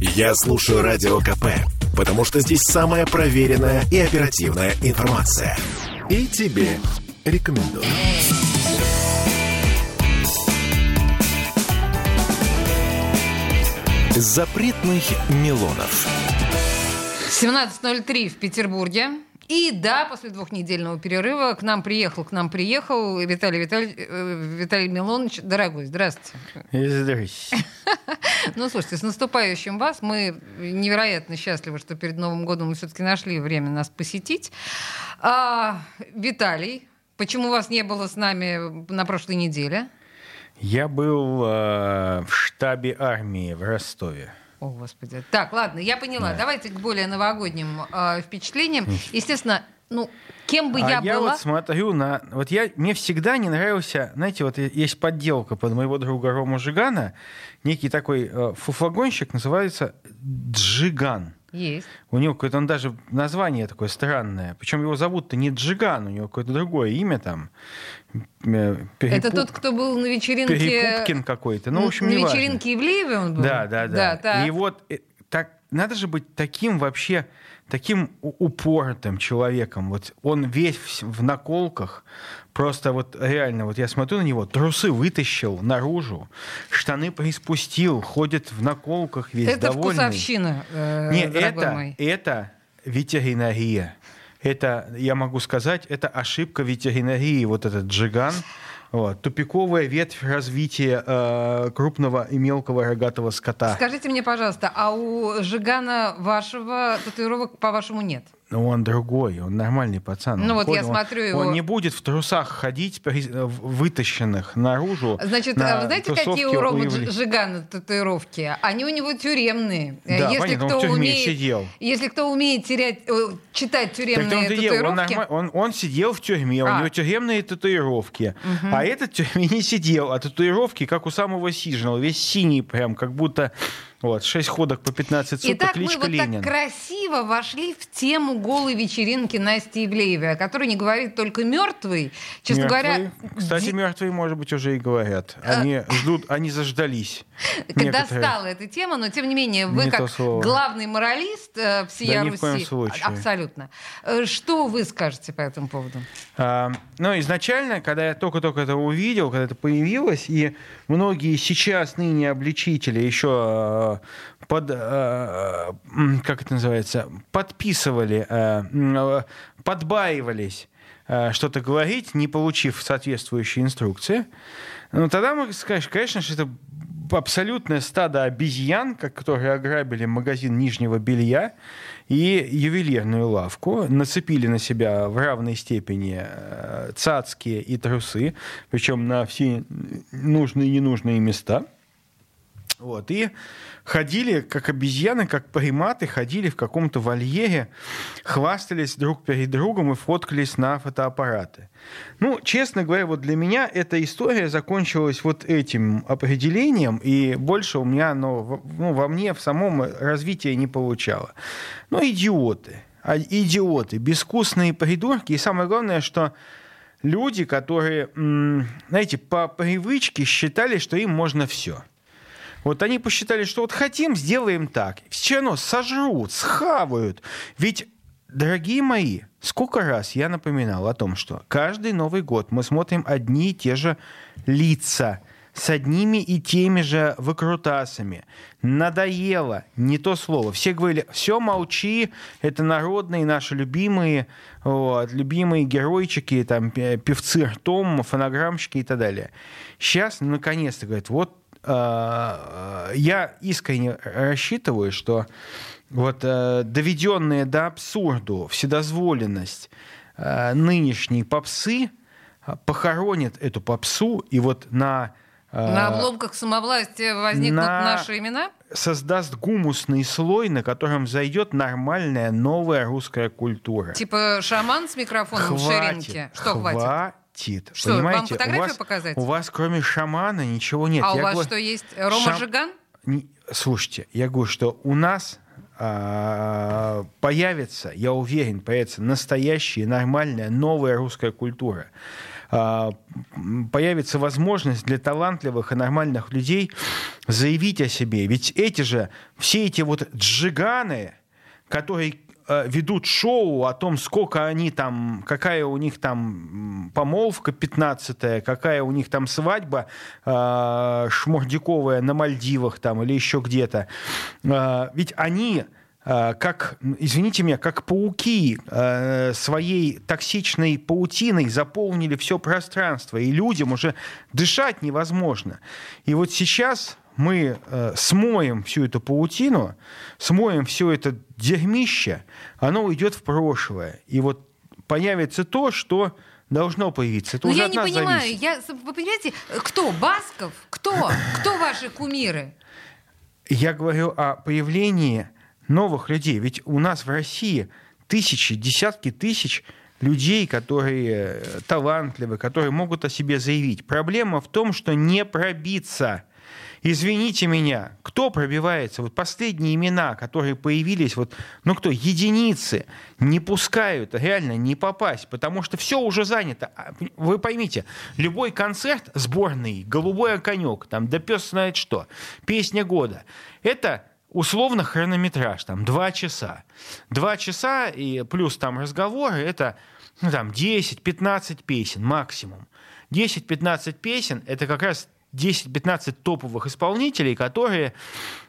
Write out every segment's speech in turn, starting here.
Я слушаю Радио КП, потому что здесь самая проверенная и оперативная информация. И тебе рекомендую. Запретных Милонов. 17.03 в Петербурге. И да, после двухнедельного перерыва к нам приехал, к нам приехал Виталий Виталий, э, Виталий Милонович. Дорогой, здравствуйте. Здравствуйте. Ну, слушайте, с наступающим вас. Мы невероятно счастливы, что перед Новым годом вы все-таки нашли время нас посетить. А, Виталий, почему вас не было с нами на прошлой неделе? Я был э, в штабе армии в Ростове. О, Господи. Так, ладно, я поняла. Да. Давайте к более новогодним э, впечатлениям. Естественно, ну, кем бы а я, я была... вот смотрю на... Вот я... Мне всегда не нравился... Знаете, вот есть подделка под моего друга Рому Жигана. Некий такой э, фуфлагонщик называется Джиган. Есть. У него какое-то, он даже название такое странное. Причем его зовут-то не Джиган, у него какое-то другое имя там. Э, перепуп... Это тот, кто был на вечеринке... Перепупкин какой-то. Ну, в общем, На вечеринке Ивлеева он был? Да, да, да. да И вот э, так, надо же быть таким вообще, таким упоротым человеком. Вот он весь в наколках, Просто вот реально, вот я смотрю на него, трусы вытащил наружу, штаны приспустил, ходит в наколках весь это довольный. Это вкусовщина, э, Не, это, мой. это ветеринария. Это, я могу сказать, это ошибка ветеринарии, вот этот джиган. Вот. Тупиковая ветвь развития э, крупного и мелкого рогатого скота. Скажите мне, пожалуйста, а у Жигана вашего татуировок, по-вашему, нет? Но он другой, он нормальный пацан. Ну он вот ходит, я смотрю он, его... Он не будет в трусах ходить, вытащенных наружу. Значит, а вы знаете, какие у Ромы уявли... Жигана татуировки? Они у него тюремные. Да, если понятно, кто он в тюрьме умеет, сидел. Если кто умеет терять, читать тюремные так татуировки... Он, он, он сидел в тюрьме, а. у него тюремные татуировки. Угу. А этот в тюрьме не сидел, а татуировки, как у самого Сижного, весь синий прям, как будто вот, 6 ходок по 15 суток, Итак, кличка мы вот Ленин. так красиво вошли в тему голой вечеринки Насти Ивлеевой, о которой не говорит только мертвый. Честно мертвые. говоря... Кстати, ди... мертвые, может быть, уже и говорят. А. Они ждут, они заждались. Когда стала эта тема, но тем не менее, вы не как главный моралист э, всея да, Руси... Ни в коем случае. Абсолютно. Э, что вы скажете по этому поводу? А, ну, изначально, когда я только-только это увидел, когда это появилось, и многие сейчас ныне обличители еще э, под, э, как это называется, подписывали, э, подбаивались что-то говорить, не получив соответствующие инструкции, ну, тогда мы скажем, конечно, что это абсолютное стадо обезьян, которые ограбили магазин нижнего белья и ювелирную лавку, нацепили на себя в равной степени цацкие и трусы, причем на все нужные и ненужные места – вот, и ходили, как обезьяны, как приматы, ходили в каком-то вольере, хвастались друг перед другом и фоткались на фотоаппараты. Ну, честно говоря, вот для меня эта история закончилась вот этим определением, и больше у меня оно ну, во мне в самом развитии не получало. Ну, идиоты. А, идиоты, безвкусные придурки. И самое главное, что люди, которые, знаете, по привычке считали, что им можно все – вот они посчитали, что вот хотим, сделаем так. Все равно сожрут, схавают. Ведь, дорогие мои, сколько раз я напоминал о том, что каждый Новый год мы смотрим одни и те же лица с одними и теми же выкрутасами. Надоело, не то слово. Все говорили, все молчи, это народные наши любимые, вот, любимые геройчики, там, певцы ртом, фонограммщики и так далее. Сейчас, наконец-то, говорят, вот я искренне рассчитываю, что вот э, доведенная до абсурду вседозволенность э, нынешней попсы похоронит эту попсу и вот на э, на обломках самовластия возникнут на... наши имена? Создаст гумусный слой, на котором зайдет нормальная новая русская культура. Типа шаман с микрофоном хватит, в ширинке? Что хватит? Аппетит. Что, Понимаете? вам фотографию у вас, показать? У вас кроме шамана ничего нет. А я у вас говорю, что есть? Рома шам... Жиган? Слушайте, я говорю, что у нас а, появится, я уверен, появится настоящая, нормальная, новая русская культура. а, появится возможность для талантливых и нормальных людей заявить о себе. Ведь эти же, все эти вот джиганы, которые ведут шоу о том, сколько они там, какая у них там помолвка 15 какая у них там свадьба э, шмурдяковая на Мальдивах там или еще где-то. Э, ведь они э, как, извините меня, как пауки э, своей токсичной паутиной заполнили все пространство, и людям уже дышать невозможно. И вот сейчас мы э, смоем всю эту паутину, смоем все это дерьмище, оно уйдет в прошлое. И вот появится то, что должно появиться. Это Но уже я от не нас понимаю, зависит. я, вы понимаете, кто? Басков? Кто? Кто ваши кумиры? Я говорю о появлении новых людей. Ведь у нас в России тысячи, десятки тысяч людей, которые э, талантливы, которые могут о себе заявить. Проблема в том, что не пробиться. Извините меня, кто пробивается? Вот последние имена, которые появились, вот, ну кто, единицы, не пускают реально не попасть, потому что все уже занято. А, Вы поймите, любой концерт сборный, голубой оконек, там, да пес знает что, песня года, это условно хронометраж, там, два часа. Два часа и плюс там разговоры, это ну, там, 10-15 песен максимум. 10-15 песен – это как раз 10-15 топовых исполнителей, которые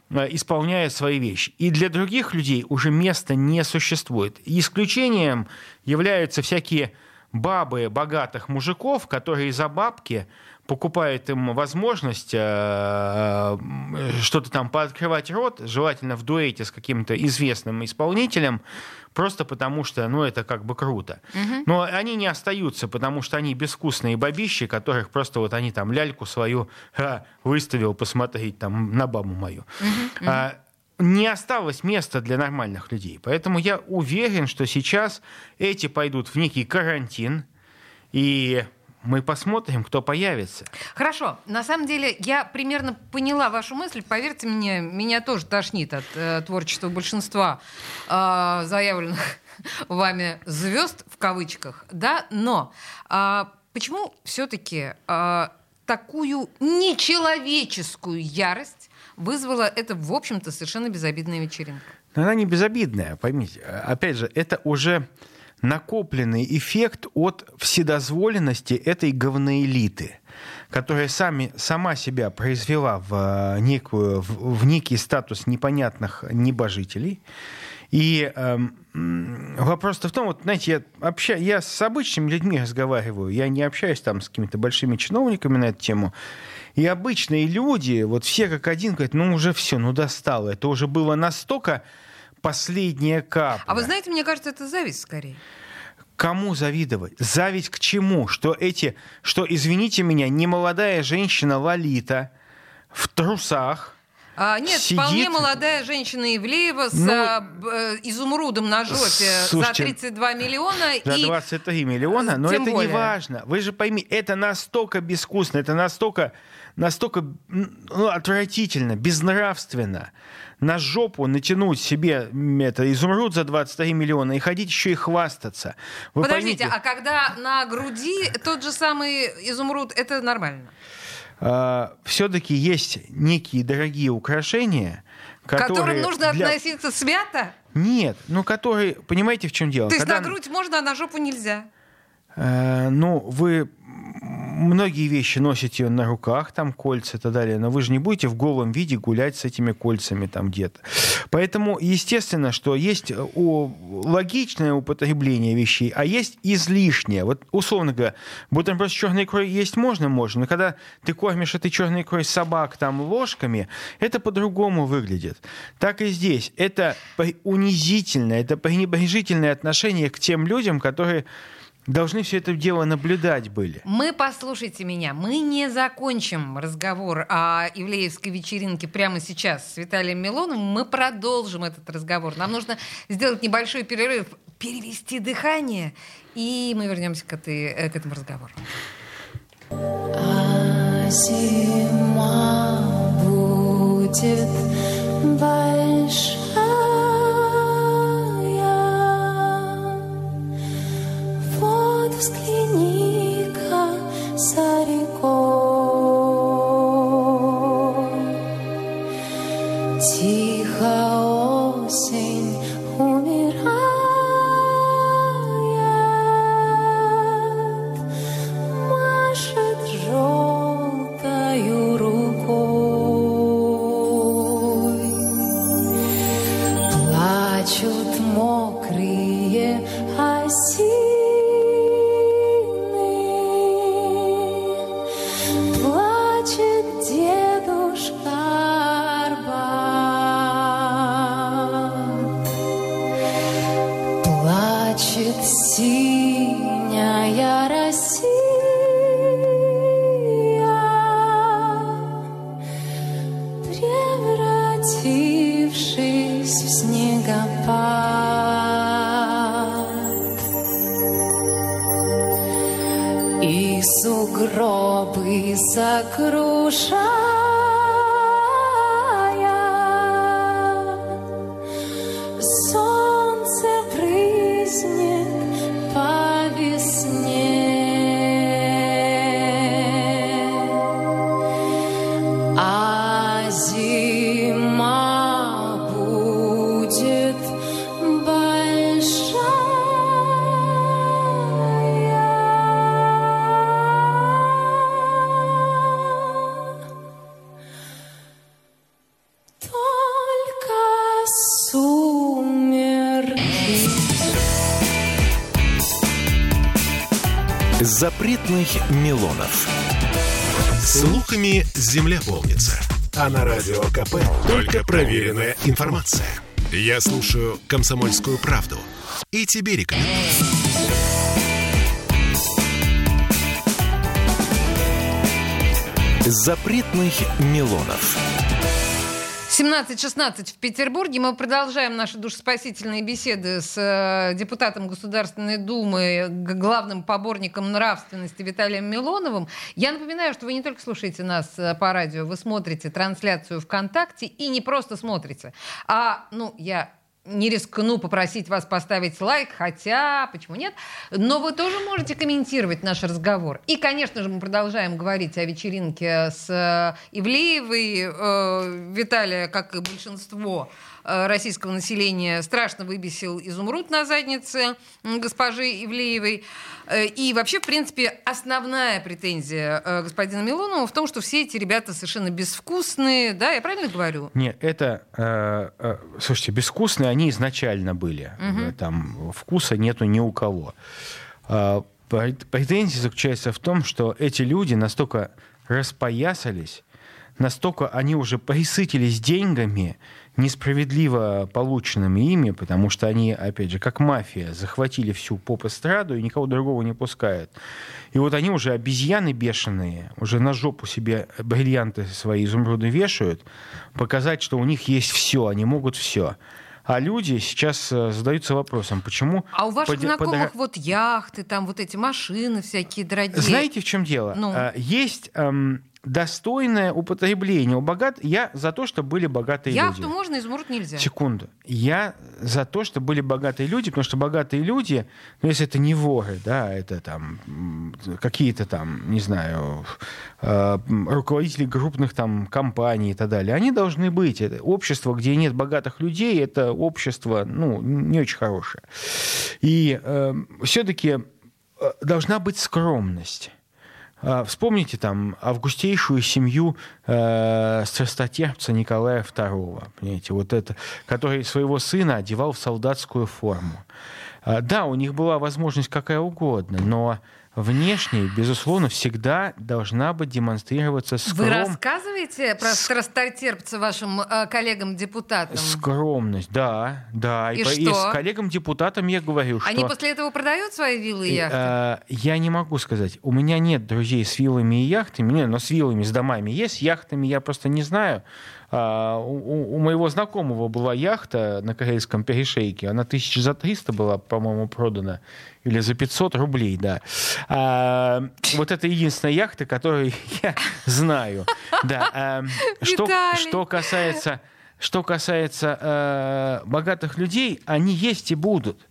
э, исполняют свои вещи. И для других людей уже места не существует. Исключением являются всякие бабы богатых мужиков, которые за бабки покупают им возможность э, что-то там пооткрывать рот, желательно в дуэте с каким-то известным исполнителем, просто потому что, ну, это как бы круто. Но они не остаются, потому что они безвкусные бабищи, которых просто вот они там ляльку свою «Ха, выставил посмотреть там на бабу мою. А, не осталось места для нормальных людей. Поэтому я уверен, что сейчас эти пойдут в некий карантин, и мы посмотрим, кто появится. Хорошо. На самом деле, я примерно поняла вашу мысль. Поверьте мне, меня тоже тошнит от э, творчества большинства э, заявленных вами звезд в кавычках, да. Но э, почему все-таки э, такую нечеловеческую ярость вызвала эта, в общем-то, совершенно безобидная вечеринка? Но она не безобидная, поймите. Опять же, это уже накопленный эффект от вседозволенности этой говноэлиты, которая сами, сама себя произвела в, э, некую, в, в некий статус непонятных небожителей. И эм, вопрос-то в том, вот, знаете, я, обща, я с обычными людьми разговариваю, я не общаюсь там с какими-то большими чиновниками на эту тему, и обычные люди, вот все как один говорят, ну уже все, ну достало, это уже было настолько последняя капля. А вы знаете, мне кажется, это зависть скорее. Кому завидовать? Зависть к чему? Что эти, что, извините меня, немолодая женщина Лолита в трусах, А, нет, Сидит. вполне молодая женщина Ивлеева с Ну, а, э, изумрудом на жопе слушайте, за 32 миллиона. за и 23 миллиона, но Тем это более. не важно. Вы же поймите, это настолько безвкусно, это настолько, настолько ну, отвратительно, безнравственно. На жопу натянуть себе это, изумруд за 23 миллиона и ходить еще и хвастаться. Вы Подождите, поймите, а когда на груди тот же самый изумруд, это нормально? все-таки есть некие дорогие украшения, К которые которым нужно для- относиться свято? Нет, ну которые, понимаете, в чем дело? То есть Когда- на грудь можно, а на жопу нельзя? Э, ну, вы многие вещи носите на руках, там кольца и так далее, но вы же не будете в голом виде гулять с этими кольцами там где-то. Поэтому, естественно, что есть э, логичное употребление вещей, а есть излишнее. Вот, условно говоря, бутерброд с черной икрой есть можно? Можно. Но когда ты кормишь этой черной икрой собак там ложками, это по-другому выглядит. Так и здесь. Это унизительное, это пренебрежительное отношение к тем людям, которые должны все это дело наблюдать были. Мы, послушайте меня, мы не закончим разговор о Ивлеевской вечеринке прямо сейчас с Виталием Милоновым. Мы продолжим этот разговор. Нам нужно сделать небольшой перерыв, перевести дыхание, и мы вернемся к, этой, э, к этому разговору. А зима будет взгляни-ка за рекой. Тихо осень. Запретных Милонов. Слухами земля полнится. А на радио КП только проверенная информация. Я слушаю «Комсомольскую правду» и тебе рекомендую. Запретных Милонов. 17-16 в Петербурге. Мы продолжаем наши душеспасительные беседы с э, депутатом Государственной Думы, главным поборником нравственности Виталием Милоновым. Я напоминаю, что вы не только слушаете нас э, по радио, вы смотрите трансляцию ВКонтакте и не просто смотрите, а, ну, я не рискну попросить вас поставить лайк, хотя, почему нет? Но вы тоже можете комментировать наш разговор. И, конечно же, мы продолжаем говорить о вечеринке с э, Ивлеевой. Э, Виталия, как и большинство российского населения, страшно выбесил изумруд на заднице госпожи Ивлеевой. Э, И вообще, в принципе, основная претензия э, господина Милонова в том, что все эти ребята совершенно безвкусные. Да, я правильно говорю? Нет, это, э, э, слушайте, безвкусные они изначально были. Э, Там вкуса нету ни у кого. Прет- Претензия заключается в том, что эти люди настолько распоясались, настолько они уже присытились деньгами, несправедливо полученными ими, потому что они, опять же, как мафия, захватили всю поп-эстраду и никого другого не пускают. И вот они уже обезьяны бешеные, уже на жопу себе бриллианты свои изумруды вешают, показать, что у них есть все, они могут все. А люди сейчас э, задаются вопросом, почему... А у ваших поди- знакомых вот яхты, там вот эти машины всякие дорогие. Знаете, в чем дело? Ну. А, Есть эм, достойное употребление у богат. Я за то, что были богатые Яхту люди. можно, изумруд нельзя. Секунду. Я за то, что были богатые люди, потому что богатые люди, ну, если это не воры, да, это там какие-то там, не знаю, э, руководители крупных там компаний и так далее, они должны быть. Это общество, где нет богатых людей, это общество, ну, не очень хорошее. И все-таки должна быть скромность. А, Вспомните там августейшую семью э, страстотерпца Николая II, понимаете, вот это, который своего сына одевал в солдатскую форму. А, Да, у них была возможность какая угодно, но внешне, безусловно, всегда должна быть демонстрироваться Вы скром... рассказываете про страстотерпца вашим э, коллегам-депутатам? скромность. Да, да. И по- что? с коллегам-депутатам я говорю, что... Они после этого продают свои виллы и И, яхты? э, я не могу сказать. У меня нет друзей с виллами и яхтами, не, но с виллами, с домами есть, с яхтами я просто не знаю. А, у, у- моего знакомого была яхта на Карельском перешейке, она тысяч за 300 была, по-моему, продана, или за 500 рублей, да. А, вот это единственная яхта, которую я знаю. Да. а, что, что касается что касается э, богатых людей, они есть и будут.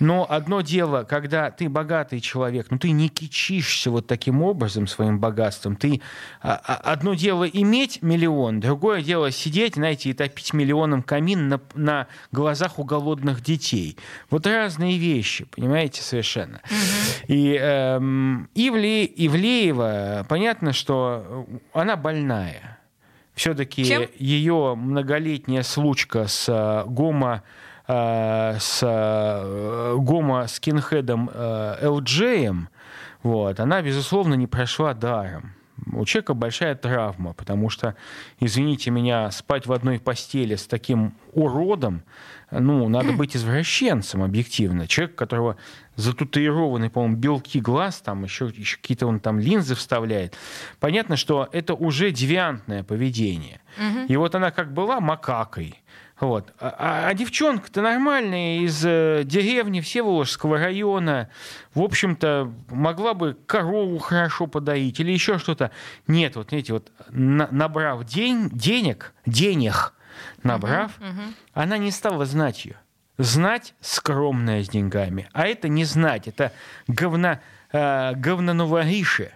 Но одно дело, когда ты богатый человек, ну ты не кичишься вот таким образом своим богатством. Ты, а, а, одно дело иметь миллион, другое дело сидеть, знаете, и топить миллионом камин на, на глазах у голодных детей. Вот разные вещи, понимаете, совершенно. И эм, Ивле, Ивлеева, понятно, что она больная. Все-таки ее многолетняя случка с э, гомо э, с э, гомо скинхедом э, Элджеем, вот, она, безусловно, не прошла даром. У человека большая травма, потому что, извините меня, спать в одной постели с таким уродом, ну, надо быть извращенцем, объективно. Человек, которого зататуированы, по-моему, белки глаз, там еще, еще какие-то он там линзы вставляет. Понятно, что это уже девиантное поведение. И вот она как была макакой, вот. А, а- а девчонка-то нормальная из э, деревни Всеволожского района. В общем-то, могла бы корову хорошо подоить или еще что-то. Нет, вот видите, вот на- набрав день, денег, денег набрав, она не стала знать ее. Знать скромная с деньгами. А это не знать, это говна, э, говноновориши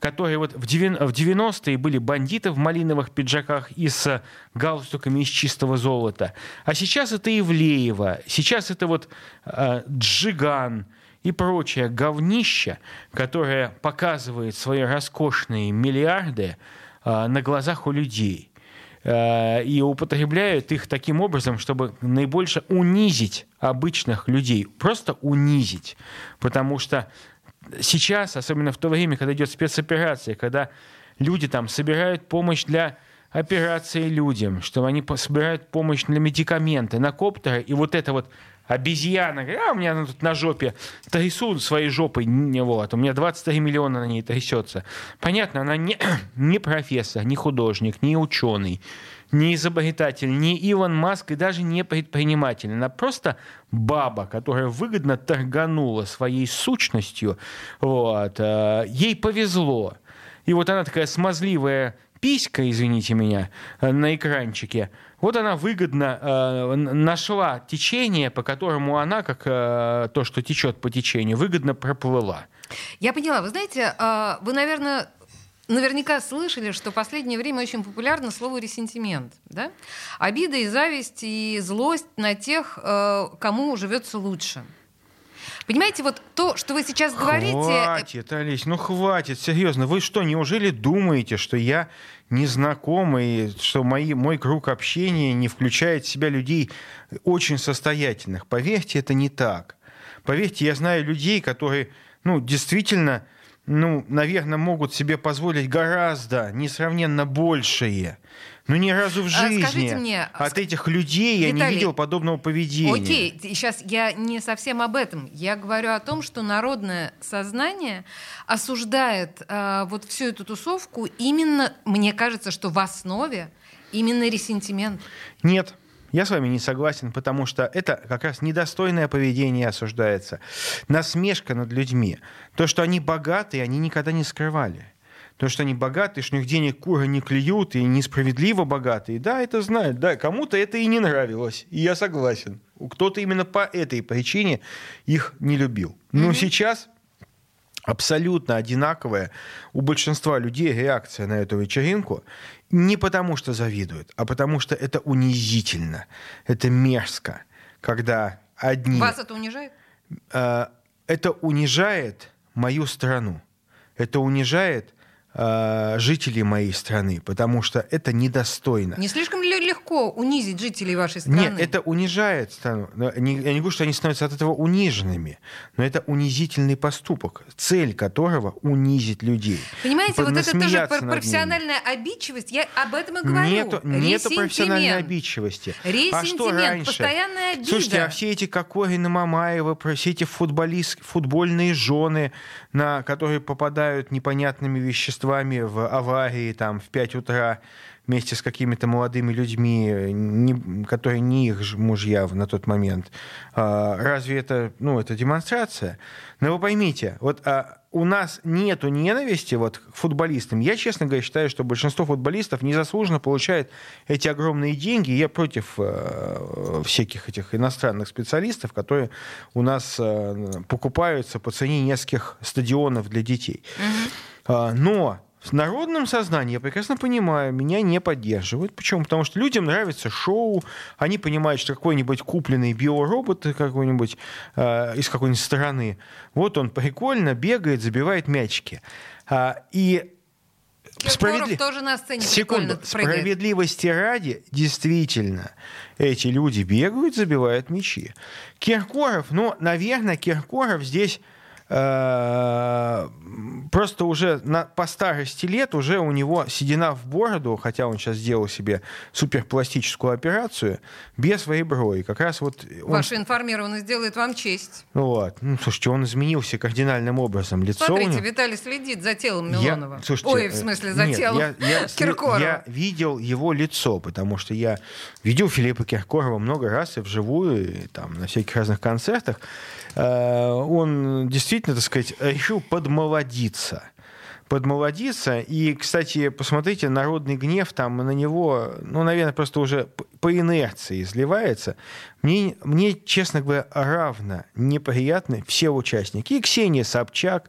которые вот в девян- в 90-е были бандиты в малиновых пиджаках и с галстуками из чистого золота. А сейчас это Ивлеева, сейчас это вот э, Джиган и прочее говнище, которое показывает свои роскошные миллиарды э, на глазах у людей и употребляют их таким образом, чтобы наибольше унизить обычных людей, просто унизить, потому что сейчас, особенно в то время, когда идет спецоперация, когда люди там собирают помощь для операции людям, что они собирают помощь для медикаменты, на коптеры, и вот это вот обезьяна, а у меня она тут на жопе трясут своей жопой, не, вот, у меня 23 миллиона на ней трясется. Понятно, она не, не профессор, не художник, не ученый, не изобретатель, не Илон Маск и даже не предприниматель. Она просто баба, которая выгодно торганула своей сущностью. Вот. э, Ей повезло. И вот она такая смазливая писька, извините меня, э, на экранчике. Вот она выгодно э, нашла течение, по которому она, как э, то, что течет по течению, выгодно проплыла. Я поняла. Вы знаете, а, вы, наверное, наверняка слышали, что в последнее время очень популярно слово ресентимент. Да? Обида и зависть и злость на тех, э, кому живется лучше. Понимаете, вот то, что вы сейчас говорите... э, Хватит, Олесь, ну хватит, серьезно. Вы что, неужели думаете, что я незнакомый, что мои, мой круг общения не включает в себя людей очень состоятельных? Поверьте, это не так. Поверьте, я знаю людей, которые, ну, действительно, ну, наверное, могут себе позволить гораздо, несравненно большее. Но ни разу в А, жизни скажите мне, от этих людей я не Виталий, видел подобного поведения. Окей, сейчас я не совсем об этом. Я говорю о том, что народное сознание осуждает э, вот всю эту тусовку именно, мне кажется, что в основе именно ресентимент. Нет, я с вами не согласен, потому что это как раз недостойное поведение осуждается. Насмешка над людьми. То, что они богатые, они никогда не скрывали. То, что они богатые, что у них денег куры не клюют и несправедливо богатые, да, это знают. Да, кому-то это и не нравилось, и я согласен. Кто-то именно по этой причине их не любил. Но сейчас абсолютно одинаковая у большинства людей реакция на эту вечеринку не потому, что завидуют, а потому что это унизительно, это мерзко, когда одни... Вас это унижает? Э, это унижает мою страну, это унижает жителей моей страны, потому что это недостойно. Не слишком ли легко унизить жителей вашей страны? Нет, это унижает страну. Я не говорю, что они становятся от этого униженными, но это унизительный поступок, цель которого унизить людей. Понимаете, вот это тоже профессиональная обидчивость. Я об этом и говорю. Нету, нету профессиональной обидчивости. а что раньше? постоянная обида. Слушайте, а все эти Кокорины, Мамаева, все эти футболист, футбольные жены, на, которые попадают непонятными веществами в аварии там, в 5 утра, вместе с какими-то молодыми людьми, не- которые не их мужья на тот момент. А, Разве это, ну, это демонстрация? Но вы поймите, вот а, у нас нету ненависти вот, к футболистам. Я, честно говоря, считаю, что большинство футболистов незаслуженно получает эти огромные деньги. Я против э, всяких этих иностранных специалистов, которые у нас э, покупаются по цене нескольких стадионов для детей. А, но в народном сознании, я прекрасно понимаю, меня не поддерживают. Почему? Потому что людям нравится шоу, они понимают, что какой-нибудь купленный биоробот какой-нибудь э, из какой-нибудь страны, вот он прикольно бегает, забивает мячики. А, и справедли- тоже на сцене Секунду. Справедливости ради, действительно, эти люди бегают, забивают мячи. Киркоров, ну, наверное, Киркоров здесь просто уже на, по старости лет уже у него седина в бороду, хотя он сейчас сделал себе суперпластическую операцию, без вейброи. Как раз вот он Ваша информированность делает вам честь. вот. Ну, слушайте, он изменился кардинальным образом. Лицо Смотрите, него- Виталий следит за телом я- Милонова. слушайте, Ой, в э, смысле, за нет, телом я, я, Киркорова. я видел его лицо, потому что я видел Филиппа Киркорова много раз и вживую, и там на всяких разных концертах. Э, Он действительно, так сказать, решил подмолодиться подмолодиться. И, кстати, посмотрите, народный гнев там на него, ну, наверное, просто уже по инерции изливается. Мне, мне, честно говоря, равно неприятны все участники. И Ксения Собчак,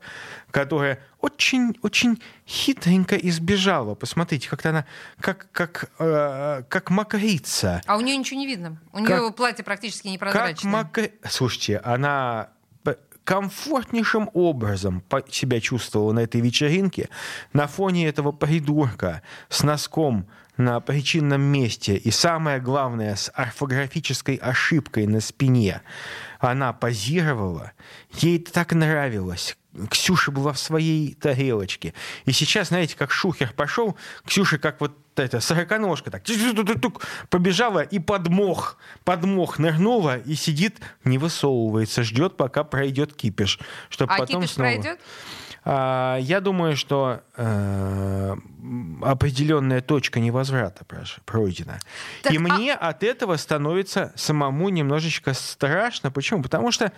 которая очень-очень хитренько избежала. Посмотрите, как-то она как, как, э, как макрица. А у нее ничего не видно. У Как- нее платье практически Как непрозрачное. макри... Слушайте, она комфортнейшим образом себя чувствовала на этой вечеринке на фоне этого придурка с носком на причинном месте и самое главное с орфографической ошибкой на спине. Она позировала, ей так нравилось. Ксюша была в своей тарелочке. И сейчас, знаете, как шухер пошел, Ксюша как вот эта сороконожка так побежала и подмох, подмох нырнула и сидит, не высовывается, ждет, пока пройдет кипиш, чтобы А потом кипиш снова. пройдет? А, я думаю, что э, определенная точка невозврата пройдена. Так, и а- мне от этого становится самому немножечко страшно. Почему? Потому что,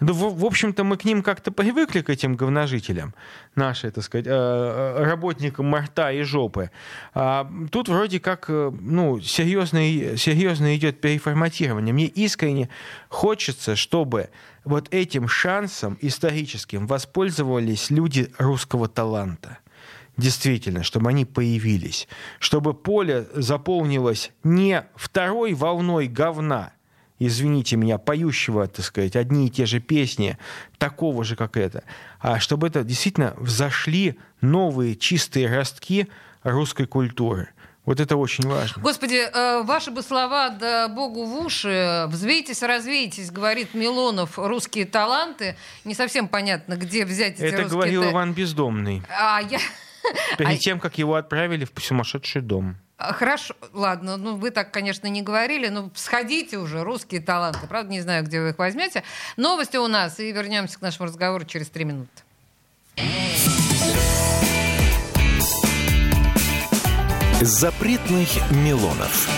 ну, в, в общем-то, мы к ним как-то привыкли, к этим говножителям, наши, так сказать, э, э, работникам морта и жопы. А тут вроде как, ну, серьезно, серьезно идет переформатирование. Мне искренне хочется, чтобы вот этим шансом историческим воспользовались люди русского таланта. Действительно, чтобы они появились. Чтобы поле заполнилось не второй волной говна, извините меня, поющего, так сказать, одни и те же песни, такого же, как это, а чтобы это действительно взошли новые чистые ростки русской культуры. Вот это очень важно. Господи, э, ваши бы слова да богу в уши. Взвейтесь, развейтесь, говорит Милонов. Русские таланты. Не совсем понятно, где взять эти Это русские говорил Иван Бездомный. А я... Перед А- тем, как его отправили в сумасшедший дом. А, Хорошо, ладно, ну вы так, конечно, не говорили, но сходите уже, русские таланты. Правда, не знаю, где вы их возьмете. Новости у нас, и вернемся к нашему разговору через три минуты. Запретных Милонов.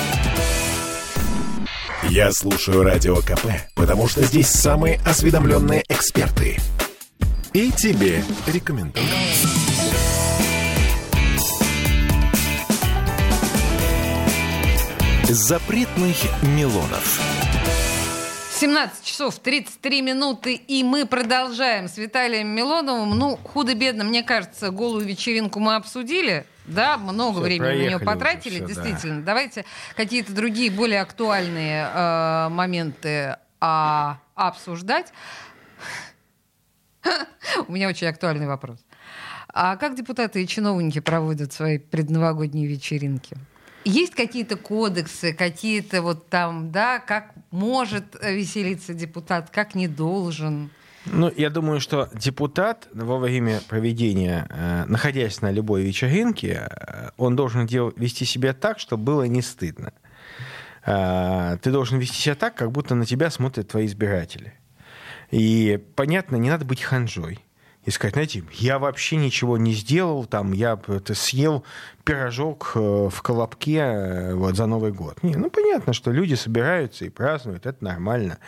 Я слушаю Радио КП, потому что здесь самые осведомленные эксперты. И тебе рекомендую. Запретных Милонов. 17 часов 33 минуты, и мы продолжаем с Виталием Милоновым. Ну, худо-бедно, мне кажется, голую вечеринку мы обсудили. Да, много Всё, времени на нее потратили, уже, всё, да. действительно. Давайте какие-то другие, более актуальные э, моменты а, обсуждать. У меня очень актуальный вопрос. А как депутаты и чиновники проводят свои предновогодние вечеринки? Есть какие-то кодексы, какие-то вот там, да, как может веселиться депутат, как не должен? Ну, я думаю, что депутат во время проведения, э, находясь на любой вечеринке, э, он должен дел- вести себя так, чтобы было не стыдно. Э, Ты должен вести себя так, как будто на тебя смотрят твои избиратели. И, понятно, не надо быть ханжой. И сказать, знаете, я вообще ничего не сделал, там, я это, съел пирожок э, в Колобке э, вот, за Новый год. Не, ну, понятно, что люди собираются и празднуют, это нормально.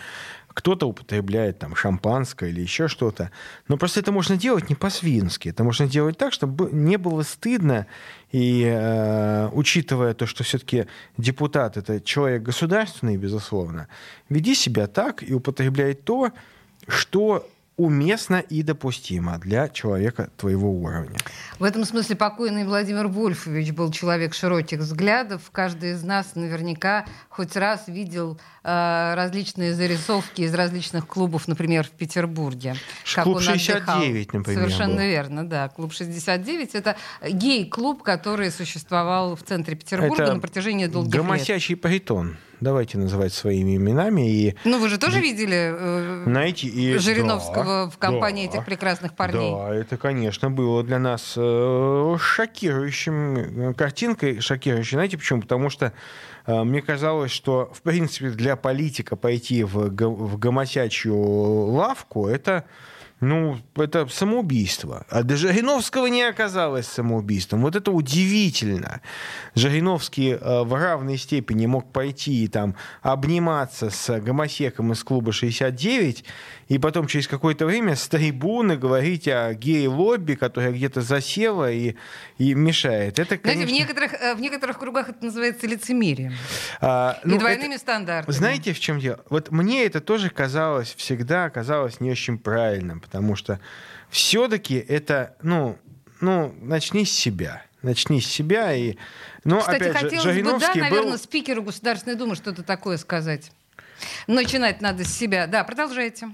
Кто-то употребляет там шампанское или еще что-то. Но просто это можно делать не по-свински. Это можно делать так, чтобы не было стыдно. И э, учитывая то, что все-таки депутат это человек государственный, безусловно, веди себя так и употребляй то, что уместно и допустимо для человека твоего уровня. В этом смысле покойный Владимир Вольфович был человек широких взглядов. Каждый из нас наверняка хоть раз видел э, различные зарисовки из различных клубов, например, в Петербурге. Клуб 69, например. Совершенно был. верно, да. Клуб 69 это гей-клуб, который существовал в центре Петербурга Это на протяжении долгих лет. Гомосячий притон. Давайте называть своими именами. И, Ну, вы же тоже видели э, знаете, и... Жириновского Да, в компании да. этих прекрасных парней? Да, это, конечно, было для нас э, шокирующим э, картинкой, шокирующей. Знаете почему? Потому что э, мне казалось, что, в принципе, для политика пойти в, в гомосячью лавку, это, ну, это самоубийство. А для Жириновского не оказалось самоубийством. Вот это удивительно. Жириновский э, в равной степени мог пойти и там обниматься с гомосеком из клуба 69, и потом через какое-то время с трибуны говорить о гей-лобби, которая где-то засела и, и мешает. Это, Знаете, в конечно, некоторых, э, в некоторых кругах это называется лицемерием. а, и ну, двойными это- стандартами. Знаете, в чем дело? Вот мне это тоже казалось, всегда казалось не очень правильным, потому что все-таки это, ну, ну, начни с себя. Начни с себя. И, но, Кстати, опять же, хотелось бы, да, Жириновский наверное, был... спикеру Государственной Думы что-то такое сказать. Начинать надо с себя. Да, продолжайте.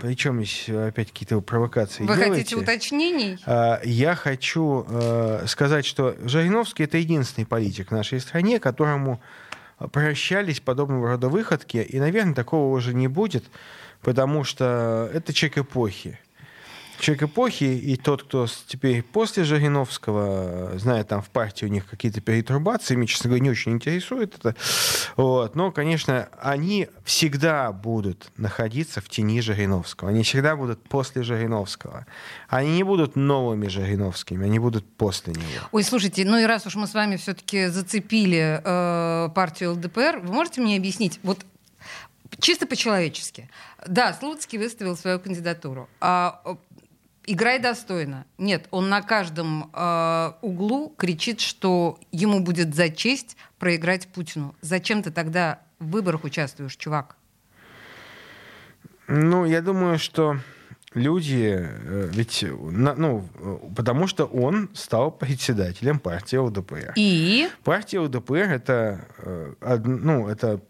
Причем Ну, здесь опять какие-то провокации Вы делаете. хотите уточнений? А, Я хочу э, сказать, что Жириновский это единственный политик в нашей стране, которому прощались подобного рода выходки, и, наверное, такого уже не будет, потому что это человек эпохи. Человек эпохи, и тот, кто теперь после Жириновского, зная там в партии у них какие-то перетрубации, меня, честно говоря, не очень интересует это. Вот. Но, конечно, они всегда будут находиться в тени Жириновского. Они всегда будут после Жириновского. Они не будут новыми Жириновскими, они будут после него. Ой, слушайте, ну и раз уж мы с вами все-таки зацепили э, партию ЛДПР, вы можете мне объяснить, вот чисто по-человечески. Да, Слуцкий выставил свою кандидатуру. А, э, играй достойно. Нет, он на каждом э, углу кричит, что ему будет за честь проиграть Путину. Зачем ты тогда в выборах участвуешь, чувак? Ну, я думаю, что люди, э, ведь, ну, потому что он стал председателем партии ЛДПР. И Партия ЛДПР это, э, ну, это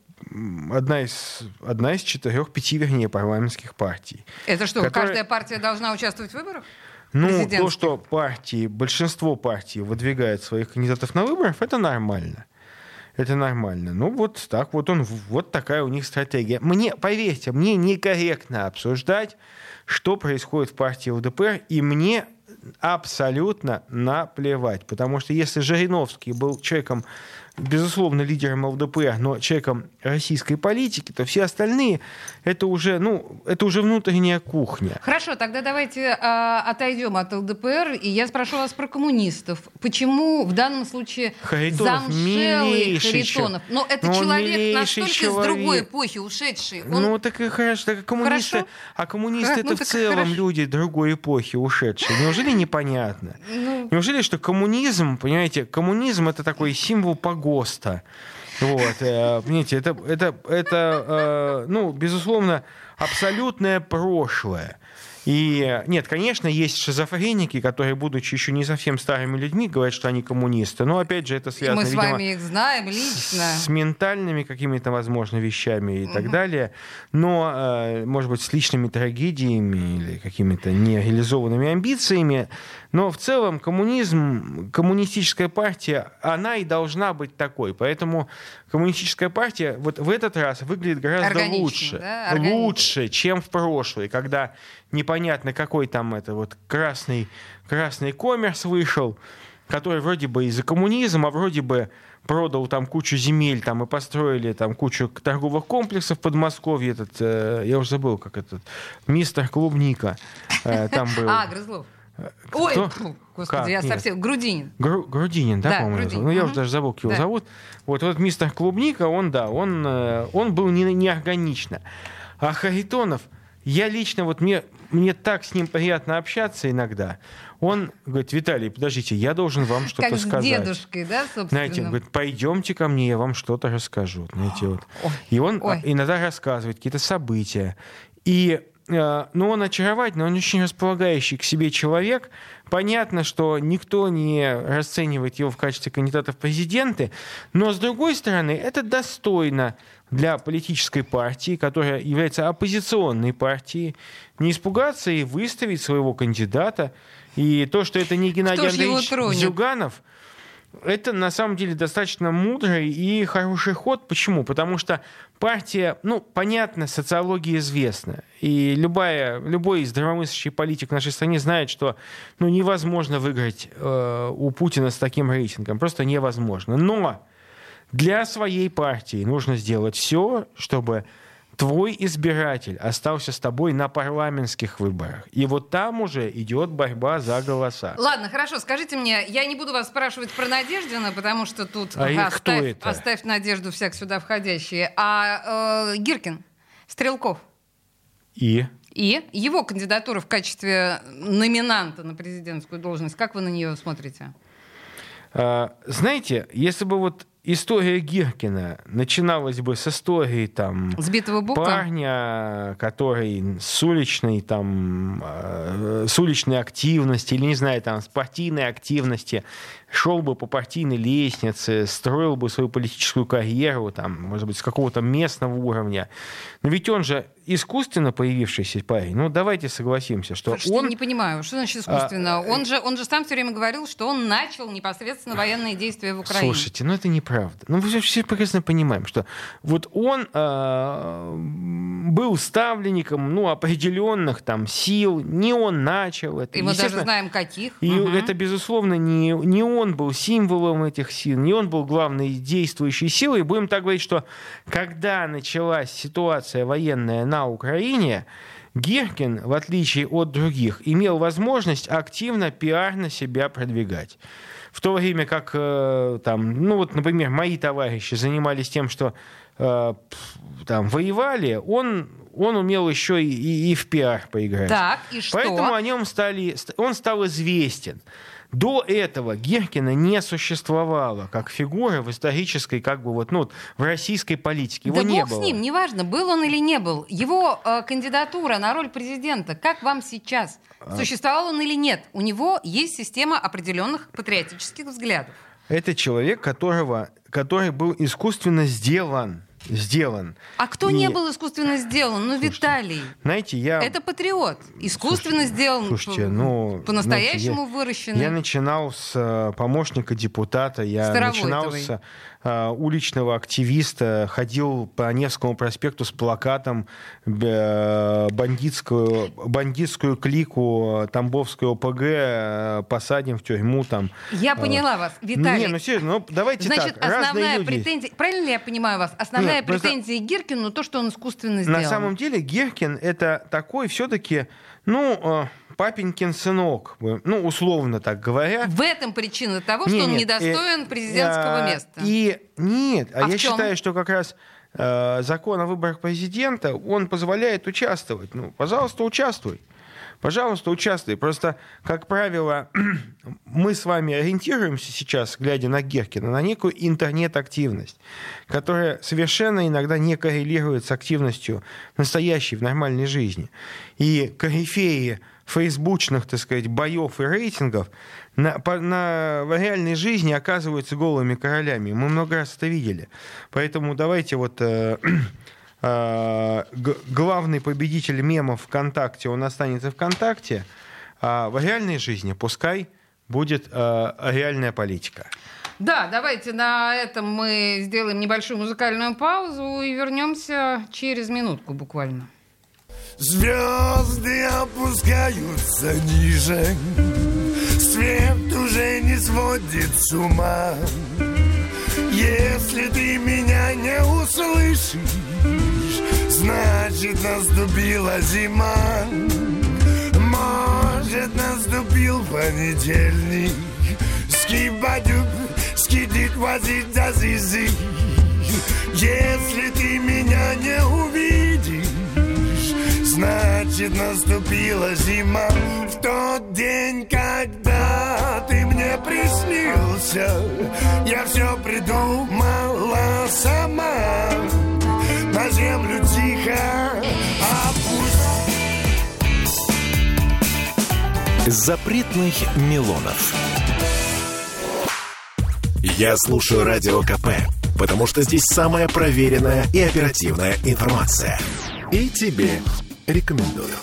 одна из, одна из четырех, пяти, вернее, парламентских партий. это что, Которая- каждая партия должна участвовать в выборах? Ну, то, что партии, большинство партий выдвигает своих кандидатов на выборах, это нормально. Это нормально. Ну, вот так вот он, вот такая у них стратегия. Мне, поверьте, мне некорректно обсуждать, что происходит в партии ЛДПР, и мне абсолютно наплевать. Потому что если Жириновский был человеком, безусловно, лидером ЛДПР, но человеком российской политики, то все остальные это уже, ну, это уже внутренняя кухня. Хорошо, тогда давайте а, отойдем от ЛДПР, и я спрошу вас про коммунистов. Почему в данном случае Харитонов замшелый Харитонов? Но это Ну, он человек настолько из человек. другой эпохи ушедший. Он... Ну, так и хорошо, так и коммунисты, Хорошо. а коммунисты это ну, в целом хорошо. люди другой эпохи ушедшие. Неужели непонятно? Ну, Неужели, что коммунизм, понимаете, коммунизм это такой символ погоста. Вот, э, понимаете, это, это, это э, ну, безусловно, абсолютное прошлое. И нет, конечно, есть шизофреники, которые, будучи еще не совсем старыми людьми, говорят, что они коммунисты. Но опять же, это и связано, мы с видимо, вами их знаем лично. с ментальными какими-то, возможно, вещами и так далее, но, э, может быть, с личными трагедиями или какими-то нереализованными амбициями. Но в целом коммунизм, коммунистическая партия, она и должна быть такой. Поэтому коммунистическая партия вот в этот раз выглядит гораздо лучше. да? Органично. Лучше, чем в прошлый, когда непонятно какой там это вот красный, красный коммерс вышел, который вроде бы и за коммунизм, а вроде бы продал там кучу земель там и построили там кучу торговых комплексов в Подмосковье. Этот, э, я уже забыл, как этот, мистер Клубника э, там был. А, Грызлов. Ой, Кто? фу, господи, Как? я Нет. совсем... Грудинин. Гру- Грудинин, да, Да, по-моему? Грудинин? Ну, я мгм. уже даже забыл, как его Да. зовут. Вот, вот мистер Клубника, он, да, он, э, он был не, неорганично. А Харитонов, я лично, вот мне, мне так с ним приятно общаться иногда. Он говорит, Виталий, подождите, я должен вам что-то Как с сказать. дедушкой, да, собственно? Знаете, он говорит, пойдемте ко мне, я вам что-то расскажу. Знаете, вот. Ой, И он ой. а, иногда рассказывает какие-то события. И э, ну, он очаровательный, он очень располагающий к себе человек. Понятно, что никто не расценивает его в качестве кандидата в президенты, но, с другой стороны, это достойно для политической партии, которая является оппозиционной партией, не испугаться и выставить своего кандидата. И то, что это не Геннадий Андреевич? Зюганов, это на самом деле достаточно мудрый и хороший ход. Почему? Потому что партия, ну, понятно, социология известна. И любая, любой здравомыслящий политик в нашей стране знает, что ну, невозможно выиграть э, у Путина с таким рейтингом. Просто невозможно. Но для своей партии нужно сделать все, чтобы твой избиратель остался с тобой на парламентских выборах. И вот там уже идет борьба за голоса. Ладно, хорошо, скажите мне, я не буду вас спрашивать про Надеждина, потому что тут А оставь, оставь надежду всяк сюда входящие. А э, Гиркин, Стрелков И и его кандидатура в качестве номинанта на президентскую должность, как вы на нее смотрите? А, Знаете, если бы вот история Гиркина начиналась бы с истории там Сбитого бука? парня, который с уличной там э, с уличной активности или не знаю там с партийной активности шел бы по партийной лестнице, строил бы свою политическую карьеру там, может быть, с какого-то местного уровня. Но ведь он же искусственно появившийся парень. Ну давайте согласимся, что Слушайте, он не понимаю, что значит искусственно? А, он, же, он же сам все время говорил, что он начал непосредственно военные действия в Украине. Слушайте, ну это неправда. Ну мы все прекрасно понимаем, что вот он э, был ставленником ну, определенных там сил, не он начал это. И мы даже знаем, каких. И Мгм. это, безусловно, не, не он был символом этих сил, не он был главной действующей силой. И будем так говорить, что когда началась ситуация военная на Украине, Гиркин, в отличие от других, имел возможность активно пиарно себя продвигать. В то время как, э, там, ну вот, например, мои товарищи занимались тем, что э, там воевали, он, он умел еще и, и- и в пиар поиграть. Так, и что? Поэтому о нем стали, он стал известен. До этого Гиркина не существовало как фигура в исторической, как бы вот, ну, в российской политике. Его да не бог было. с ним, неважно, был он или не был. Его э, кандидатура на роль президента, как вам сейчас? А. Существовал он или нет? У него есть система определенных патриотических взглядов. Это человек, которого, который был искусственно сделан. Сделан. А кто И, не был искусственно сделан? Ну, Виталий. Знаете, я... Это патриот. Искусственно сделан. Слушайте, ну... По-настоящему я- выращенный. Я начинал с э, помощника депутата, я начинал с уличного активиста, ходил по Невскому проспекту с плакатом э, бандитскую, бандитскую клику Тамбовскую ОПГ э, посадим в тюрьму там. Я Э, поняла вас, Виталий. Не, ну серьезно, ну давайте Значит, так, разные основная люди. претензия... Правильно ли я понимаю вас? Основная Нет, просто- претензия Гиркину то, что он искусственно сделан. На самом деле Геркин это такой все-таки, ну, э, папенькин сынок, э, ну, условно так говоря. В этом причина того, что Не, он нет, недостоин э, президентского а, места. И нет, а, А я считаю, что как раз э, закон о выборах президента, он позволяет участвовать. Ну, пожалуйста, участвуй. Пожалуйста, участвуй. Просто, как правило, мы с вами ориентируемся сейчас, глядя на Геркина, на некую интернет-активность, которая совершенно иногда не коррелирует с активностью настоящей в нормальной жизни. И корифеи фейсбучных, так сказать, боев и рейтингов на, по- на- в реальной жизни оказываются голыми королями. Мы много раз это видели. Поэтому давайте вот э, главный победитель мемов ВКонтакте, он останется ВКонтакте, а в реальной жизни пускай будет э, реальная политика. Да, давайте на этом мы сделаем небольшую музыкальную паузу и вернемся через минутку буквально. Звезды опускаются ниже Свет уже не сводит с ума Если ты меня не услышишь, значит наступила зима. Может наступил понедельник. Скибадюб, скидит возить за зизы. Если ты меня не увидишь, значит наступила зима. В тот день, когда ты мне приснился, я все придумала сама. На землю тихо опусти. Запретных Милонов. Я слушаю Радио КП, потому что здесь самая проверенная и оперативная информация. И тебе рекомендую.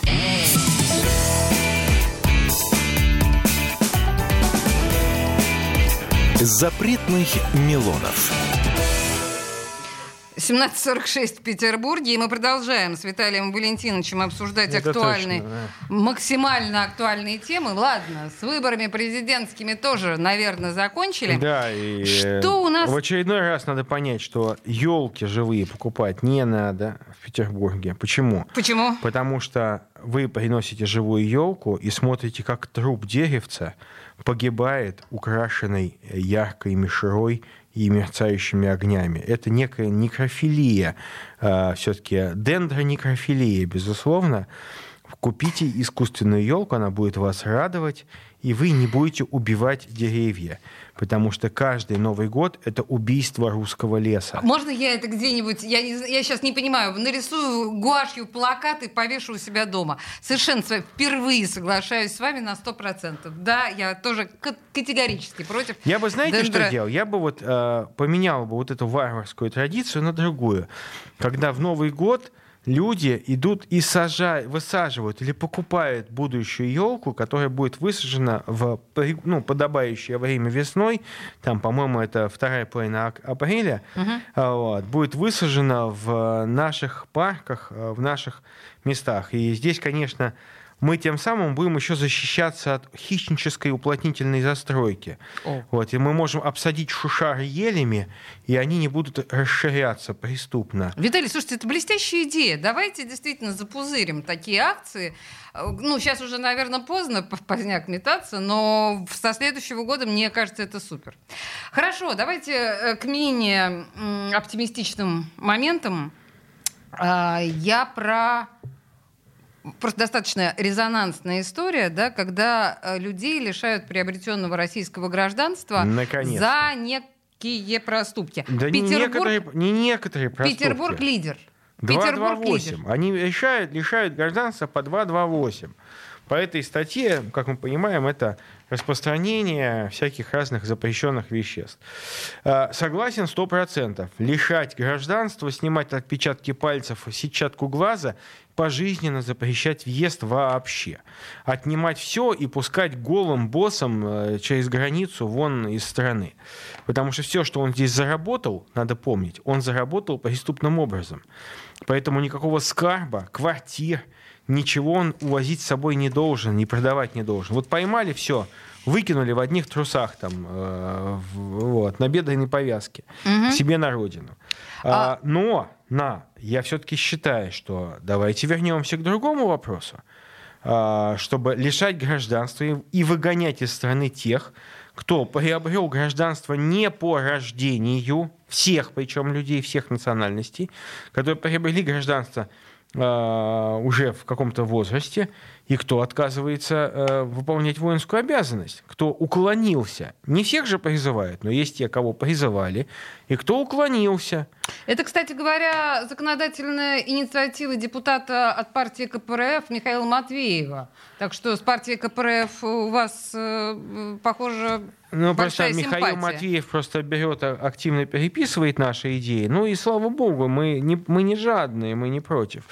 Запретных Милонов. 17.46 в Петербурге, и мы продолжаем с Виталием Валентиновичем обсуждать Это актуальные, точно, максимально актуальные темы. Ладно, с выборами президентскими тоже, наверное, закончили. Да, и Что у нас- в очередной раз надо понять, что елки живые покупать не надо в Петербурге. Почему? Почему? Потому что вы приносите живую елку и смотрите, как труп деревца погибает, украшенный яркой мишерой и мерцающими огнями. Это некая некрофилия, все-таки дендронекрофилия, безусловно. Купите искусственную елку, она будет вас радовать, и вы не будете убивать деревья, потому что каждый Новый год — это убийство русского леса. Можно я это где-нибудь, я, не я сейчас не понимаю, нарисую гуашью плакат и повешу у себя дома. Совершенно впервые соглашаюсь с вами на 100%. Да, я тоже категорически против. Я бы, знаете, дендро- что делал? Я бы вот э, поменял бы вот эту варварскую традицию на другую. Когда в Новый год люди идут и сажают, высаживают или покупают будущую елку, которая будет высажена в ну, подобающее время весной, там, по-моему, это вторая половина апреля, а, вот, будет высажена в наших парках, э, в наших местах. И здесь, конечно, мы тем самым будем еще защищаться от хищнической уплотнительной застройки. О. Вот, и мы можем обсадить шушары елями, и они не будут расширяться преступно. Виталий, слушайте, это блестящая идея. Давайте действительно запузырим такие акции. Э, Ну, сейчас уже, наверное, поздно, поздняк метаться, но со следующего года, мне кажется, это супер. Хорошо, давайте э, к менее оптимистичным моментам. А, Я про просто достаточно резонансная история, да, когда э, людей лишают приобретенного российского гражданства за некие проступки. Да не Петербург, некоторые, не некоторые проступки. Петербург лидер. Петербург лидер. 228. Они лишают, лишают гражданства по 228. По этой статье, как мы понимаем, это распространение всяких разных запрещенных веществ. А, Согласен 100%. Лишать гражданства, снимать отпечатки пальцев, сетчатку глаза, пожизненно запрещать въезд вообще. Отнимать все и пускать голым боссом э, через границу вон из страны. Потому что все, что он здесь заработал, надо помнить, он заработал преступным образом. Поэтому никакого скарба, квартир, ничего он увозить с собой не должен, не продавать не должен. Вот поймали все, выкинули в одних трусах там, э, вот, на бедренной повязке к себе на родину. А, но, на, я все-таки считаю, что давайте вернемся к другому вопросу. А, чтобы лишать гражданства и- выгонять из страны тех, кто приобрел гражданство не по рождению, всех, причем людей всех национальностей, которые приобрели гражданство а, уже в каком-то возрасте, и кто отказывается э, выполнять воинскую обязанность, кто уклонился. Не всех же призывают, но есть те, кого призывали, и кто уклонился. Это, кстати говоря, законодательная инициатива депутата от партии КПРФ Михаила Матвеева. Так что с партией КПРФ у вас, э, похоже, Ну, просто Михаил симпатия. Матвеев просто берет, а- активно переписывает наши идеи. Ну и слава богу, мы не, мы не жадные, мы не против.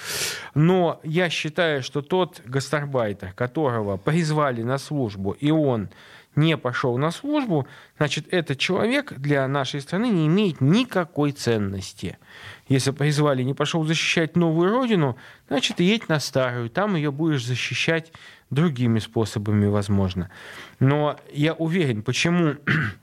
Но я считаю, что тот гастарбайтер, которого призвали на службу, и он не пошел на службу, значит, этот человек для нашей страны не имеет никакой ценности. Если призвали, не пошел защищать новую родину, значит, едь на старую, там ее будешь защищать другими способами, возможно. Но я уверен, почему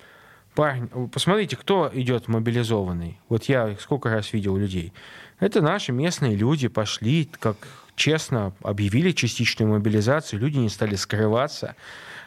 парень, посмотрите, кто идет мобилизованный. Вот я сколько раз видел людей. Это наши местные люди пошли, как честно объявили частичную мобилизацию, люди не стали скрываться.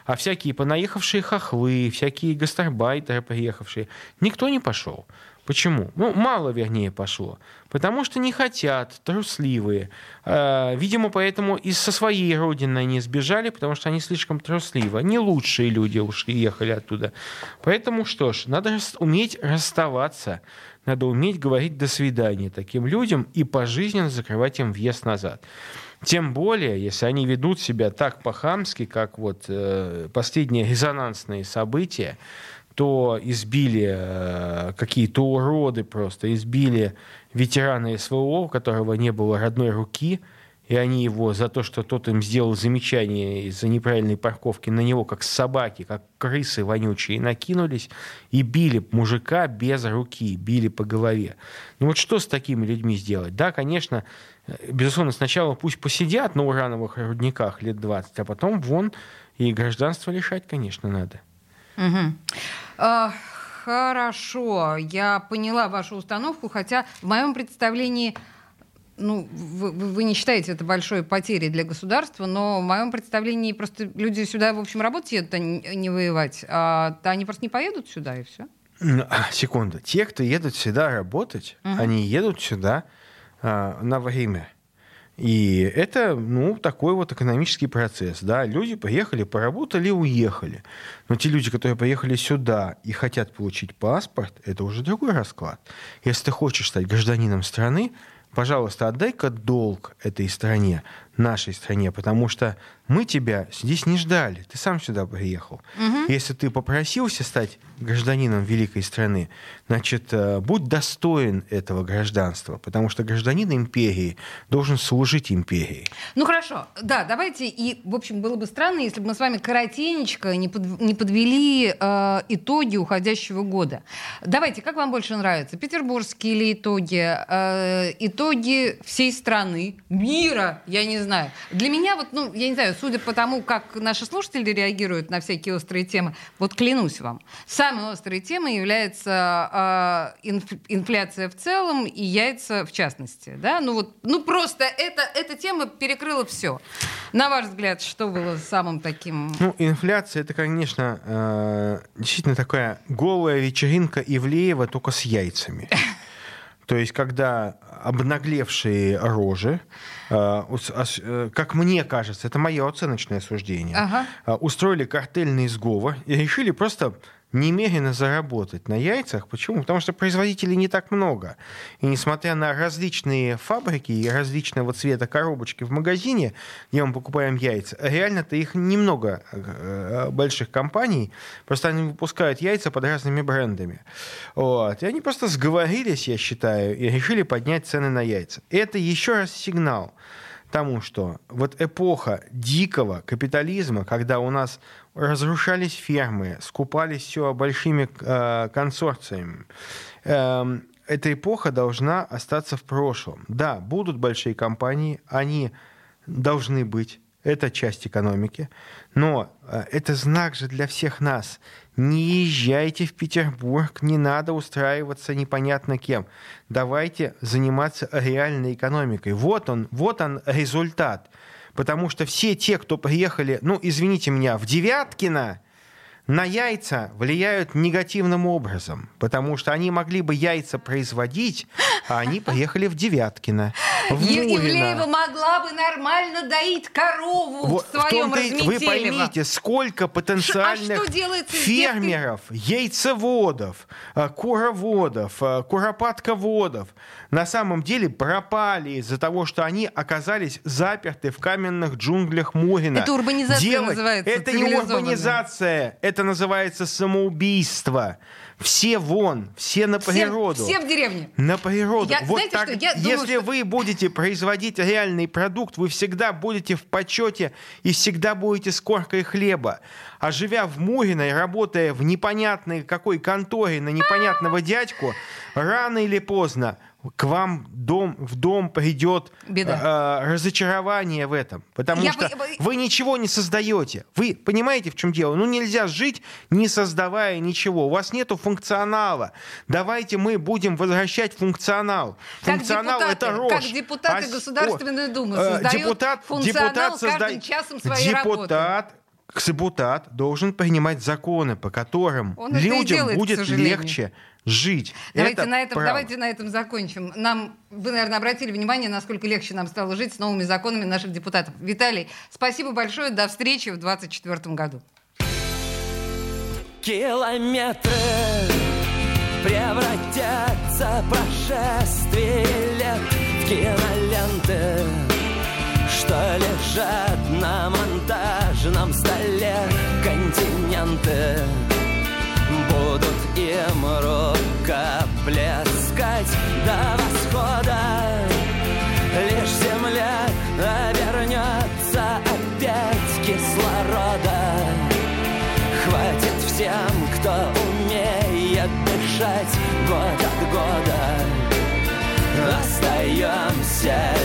А всякие понаехавшие хохлы, всякие гастарбайтеры приехавшие, никто не пошел. Почему? Ну, мало, вернее, пошло. Потому что не хотят, трусливые. Э, Видимо, поэтому и со своей родины они сбежали, потому что они слишком трусливы. Не лучшие люди ушли, ехали оттуда. Поэтому что ж, надо уметь расставаться. Надо уметь говорить «до свидания» таким людям и пожизненно закрывать им въезд назад. Тем более, если они ведут себя так по-хамски, как вот э, последние резонансные события, то избили э, какие-то уроды просто, избили ветерана СВО, у которого не было родной руки, и они его за то, что тот им сделал замечание из-за неправильной парковки, на него как собаки, как крысы вонючие, накинулись и били мужика без руки, били по голове. Ну вот что с такими людьми сделать? Да, конечно, безусловно, сначала пусть посидят на урановых рудниках лет 20, а потом вон и гражданство лишать, конечно, надо. Мгм. А, Хорошо, я поняла вашу установку, хотя в моем представлении, ну, вы, вы- не считаете это большой потерей для государства, но в моем представлении просто люди сюда, в общем, работать едут, а не воевать, а то они просто не поедут сюда, и все. А, Секунду. Те, кто едут сюда работать, они едут сюда на время. И это, ну, такой вот экономический процесс, да. Люди поехали, поработали, уехали. Но те люди, которые поехали сюда и хотят получить паспорт, это уже другой расклад. Если ты хочешь стать гражданином страны, пожалуйста, отдай-ка долг этой стране, нашей стране, потому что мы тебя здесь не ждали, ты сам сюда приехал. Если ты попросился стать гражданином великой страны, значит, э, будь достоин этого гражданства, потому что гражданин империи должен служить империи. Ну хорошо, да, давайте. И, в общем, было бы странно, если бы мы с вами коротенечко не, под- не подвели э, итоги уходящего года. Давайте, как вам больше нравится? Петербургские или итоги? Э, итоги всей страны, мира, я не знаю. Для меня, вот, ну, я не знаю, судя по тому, как наши слушатели реагируют на всякие острые темы, вот клянусь вам, самой острой темой является э, инф- инфляция в целом и яйца в частности. Да? Ну, вот, ну просто это, эта тема перекрыла все. На ваш взгляд, что было самым таким... Ну, инфляция это, конечно, э, действительно такая голая вечеринка Ивлеева, только с яйцами. То есть, когда обнаглевшие рожи, э, э, как мне кажется, это мое оценочное суждение, Ага. э, устроили картельный сговор и решили просто немедленно заработать на яйцах. Почему? Потому что производителей не так много. И несмотря на различные фабрики и различного цвета коробочки в магазине, где мы покупаем яйца, реально-то их немного э, больших компаний, просто они выпускают яйца под разными брендами. Вот. И они просто сговорились, я считаю, и решили поднять цены на яйца. Это еще раз сигнал тому, что вот эпоха дикого капитализма, когда у нас разрушались фермы, скупались все большими э, консорциями, эм, эта эпоха должна остаться в прошлом. Да, будут большие компании, они должны быть, это часть экономики, но э, это знак же для всех нас. Не езжайте в Петербург, не надо устраиваться непонятно кем. Давайте заниматься реальной экономикой. Вот он, вот он результат. Потому что все те, кто приехали, ну, извините меня, в Девяткино, на яйца влияют негативным образом, потому что они могли бы яйца производить, а они поехали в Девяткино, в Мурино. Ивлеева могла бы нормально доить корову Вот в своем том-то и- Вы поймите, сколько потенциальных А делается с фермеров, яйцеводов, э, куроводов, э, куропатководов на самом деле пропали из-за того, что они оказались заперты в каменных джунглях Мурина. Это урбанизация Делать- называется, Это не урбанизация, это называется самоубийство. Все вон, все на Все- природу. все в деревне. На природу. Я- вот знаете так, что, я думаю, если что- вы будете производить реальный продукт, вы всегда будете в почете и всегда будете с коркой хлеба. А живя в Мурино и работая в непонятной какой конторе на непонятного дядьку, рано или поздно к вам дом, в дом придет Беда. э, разочарование в этом. Потому Я что бы- бы- вы ничего не создаете. Вы понимаете, в чем дело? Ну нельзя жить, не создавая ничего. У вас нету функционала. Давайте мы будем возвращать функционал. Как Функционал депутаты, это рожь. как депутаты с- Государственной Думы э, создают функционал каждым часом своей депутат, депутат должен принимать законы, по которым Он людям делает, будет легче жить. Давайте, Это на этом, право. давайте на этом закончим. Нам, вы, наверное, обратили внимание, насколько легче нам стало жить с новыми законами наших депутатов. Виталий, спасибо большое. До встречи в 2024 году. Километры превратятся прошествие лет в киноленты, что лежат на монтажном столе континенты. Будут им рукоплескать до восхода. Лишь земля обернется опять кислорода. Хватит всем, кто умеет дышать год от года. Остаемся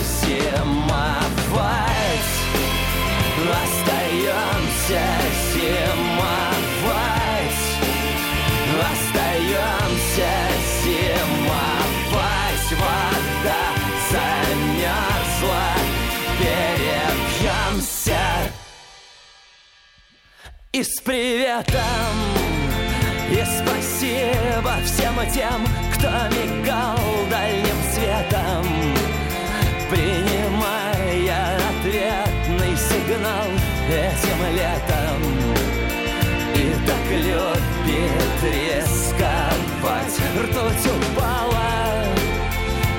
приветом. И спасибо всем тем, кто мигал дальним светом. Принимая ответный сигнал этим летом. И так любит рисковать. Ртуть упала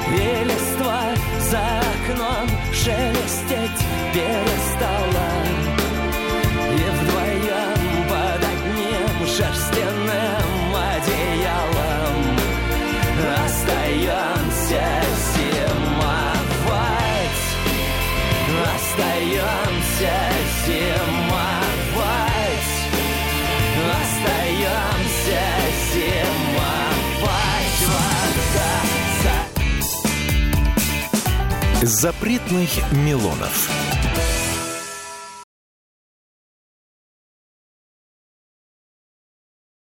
И листва за окном шелестеть перестала шерстяным одеялом. Остаемся зимовать. Остаемся зимовать. Остаемся зимовать. За Запретных Милонов.